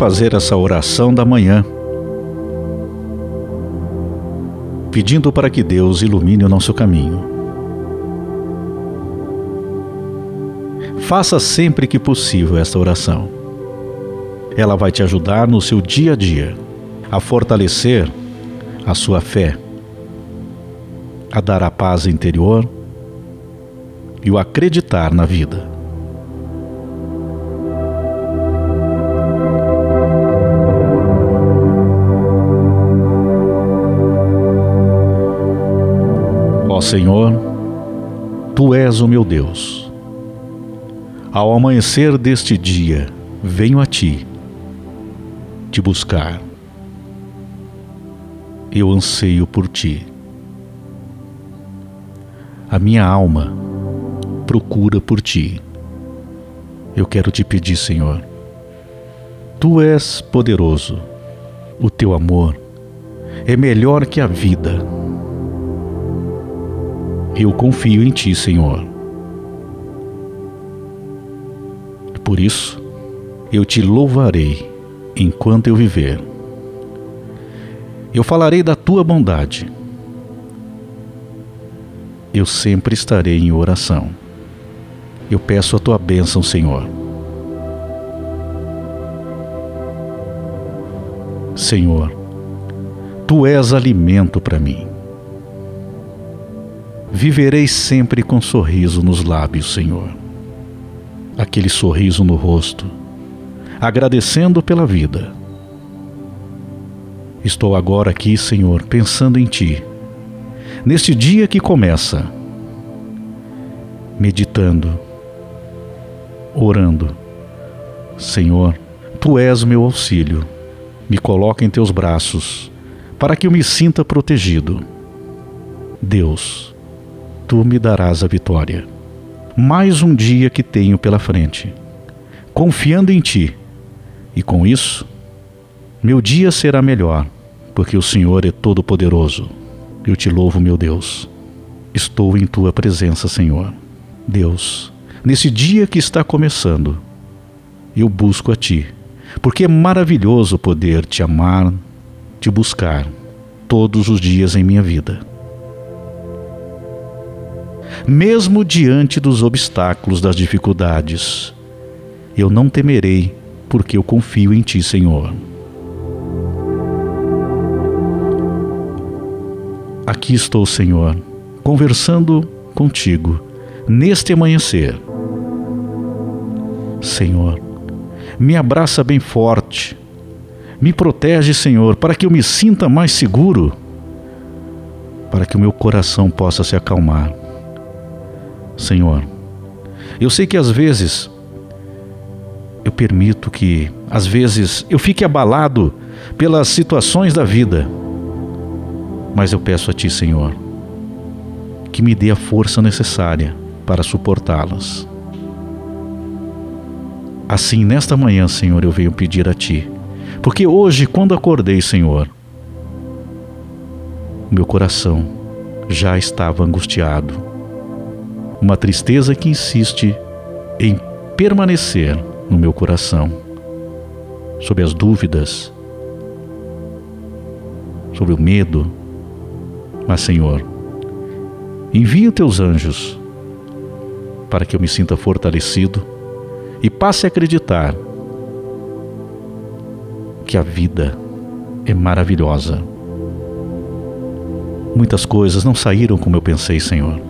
Fazer essa oração da manhã, pedindo para que Deus ilumine o nosso caminho. Faça sempre que possível esta oração. Ela vai te ajudar no seu dia a dia a fortalecer a sua fé, a dar a paz interior e o acreditar na vida. Senhor, Tu és o meu Deus. Ao amanhecer deste dia, venho a Ti, te buscar. Eu anseio por Ti. A minha alma procura por Ti. Eu quero te pedir, Senhor. Tu és poderoso. O Teu amor é melhor que a vida eu confio em Ti, Senhor. Por isso, eu te louvarei enquanto eu viver. Eu falarei da tua bondade. Eu sempre estarei em oração. Eu peço a tua bênção, Senhor. Senhor, tu és alimento para mim. Viverei sempre com sorriso nos lábios, Senhor. Aquele sorriso no rosto, agradecendo pela vida. Estou agora aqui, Senhor, pensando em Ti, neste dia que começa, meditando, orando. Senhor, Tu és meu auxílio, me coloca em Teus braços, para que eu me sinta protegido. Deus, tu me darás a vitória. Mais um dia que tenho pela frente, confiando em ti, e com isso, meu dia será melhor, porque o Senhor é todo-poderoso. Eu te louvo, meu Deus. Estou em tua presença, Senhor. Deus, nesse dia que está começando, eu busco a ti, porque é maravilhoso poder te amar, te buscar todos os dias em minha vida mesmo diante dos obstáculos, das dificuldades. Eu não temerei, porque eu confio em Ti, Senhor. Aqui estou, Senhor, conversando contigo neste amanhecer. Senhor, me abraça bem forte, me protege, Senhor, para que eu me sinta mais seguro, para que o meu coração possa se acalmar. Senhor. Eu sei que às vezes eu permito que, às vezes, eu fique abalado pelas situações da vida, mas eu peço a Ti, Senhor, que me dê a força necessária para suportá-las. Assim, nesta manhã, Senhor, eu venho pedir a Ti, porque hoje, quando acordei, Senhor, meu coração já estava angustiado uma tristeza que insiste em permanecer no meu coração, sobre as dúvidas, sobre o medo. Mas, Senhor, envia teus anjos para que eu me sinta fortalecido e passe a acreditar que a vida é maravilhosa. Muitas coisas não saíram como eu pensei, Senhor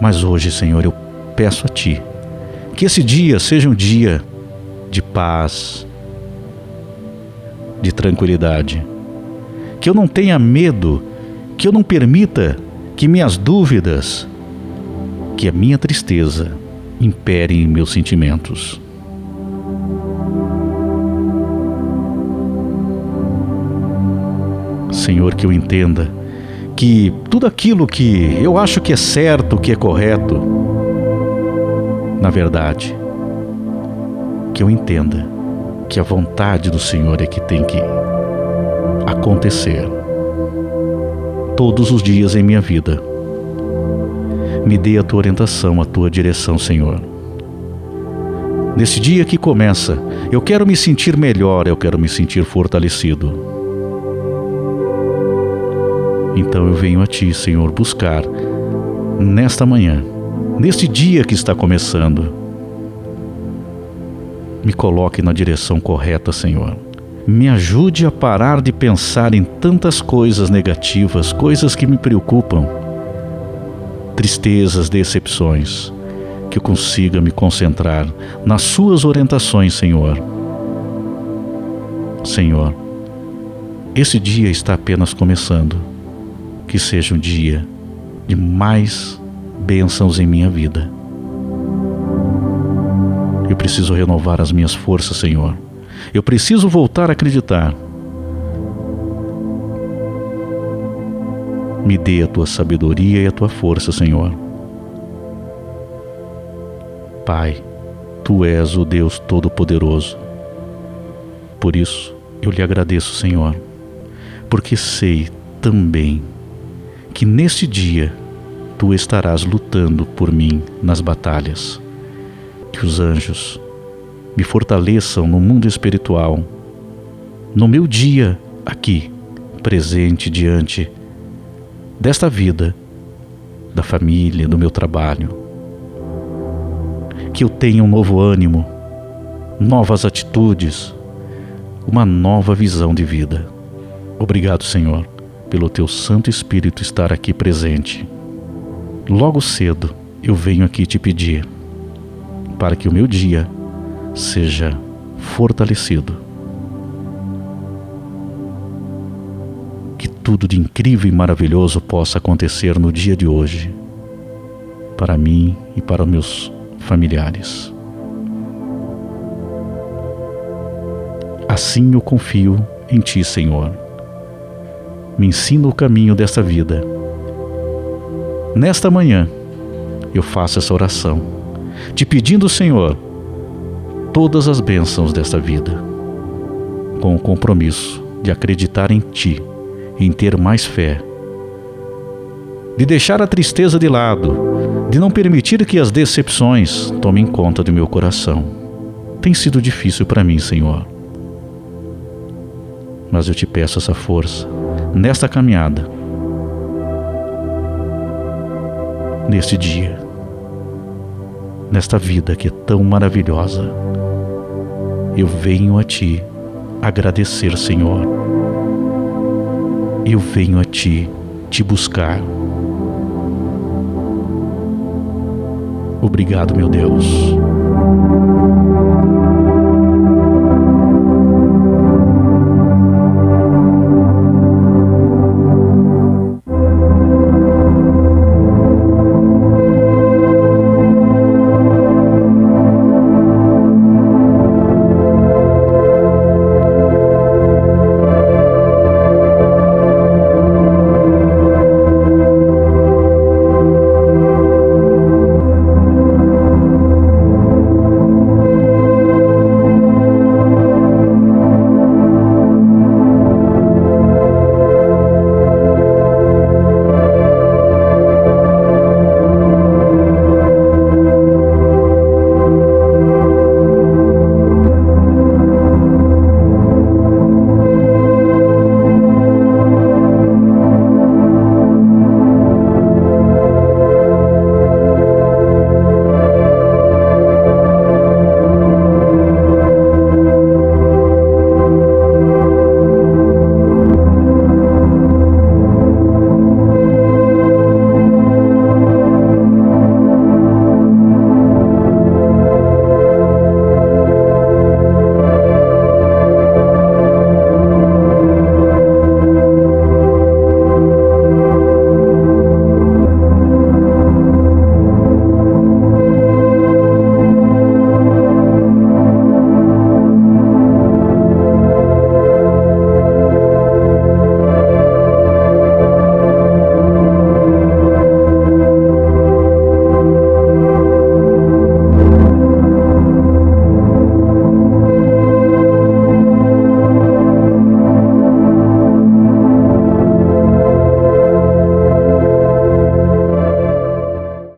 mas hoje, Senhor, eu peço a Ti que esse dia seja um dia de paz, de tranquilidade. Que eu não tenha medo, que eu não permita que minhas dúvidas, que a minha tristeza impere em meus sentimentos. Senhor, que eu entenda que tudo aquilo que eu acho que é certo, que é correto, na verdade, que eu entenda que a vontade do Senhor é que tem que acontecer todos os dias em minha vida. Me dê a tua orientação, a tua direção, Senhor. Nesse dia que começa, eu quero me sentir melhor, eu quero me sentir fortalecido. Então eu venho a Ti, Senhor, buscar nesta manhã, neste dia que está começando. Me coloque na direção correta, Senhor. Me ajude a parar de pensar em tantas coisas negativas, coisas que me preocupam, tristezas, decepções que eu consiga me concentrar nas Suas orientações, Senhor. Senhor, esse dia está apenas começando. Que seja um dia de mais bênçãos em minha vida. Eu preciso renovar as minhas forças, Senhor. Eu preciso voltar a acreditar. Me dê a tua sabedoria e a tua força, Senhor Pai, tu és o Deus Todo-Poderoso. Por isso, eu lhe agradeço, Senhor, porque sei também que neste dia tu estarás lutando por mim nas batalhas. Que os anjos me fortaleçam no mundo espiritual, no meu dia aqui, presente diante desta vida, da família, do meu trabalho que eu tenha um novo ânimo, novas atitudes, uma nova visão de vida. Obrigado, Senhor, pelo teu Santo Espírito estar aqui presente. Logo cedo eu venho aqui te pedir para que o meu dia seja fortalecido. Que tudo de incrível e maravilhoso possa acontecer no dia de hoje, para mim e para meus familiares. Assim eu confio em Ti, Senhor. Me ensina o caminho desta vida. Nesta manhã, eu faço essa oração, te pedindo, Senhor, todas as bênçãos desta vida, com o compromisso de acreditar em Ti, em ter mais fé, de deixar a tristeza de lado de não permitir que as decepções tomem conta do meu coração. Tem sido difícil para mim, Senhor. Mas eu te peço essa força nesta caminhada, neste dia, nesta vida que é tão maravilhosa. Eu venho a Ti agradecer, Senhor. Eu venho a Ti te buscar. Obrigado, meu Deus.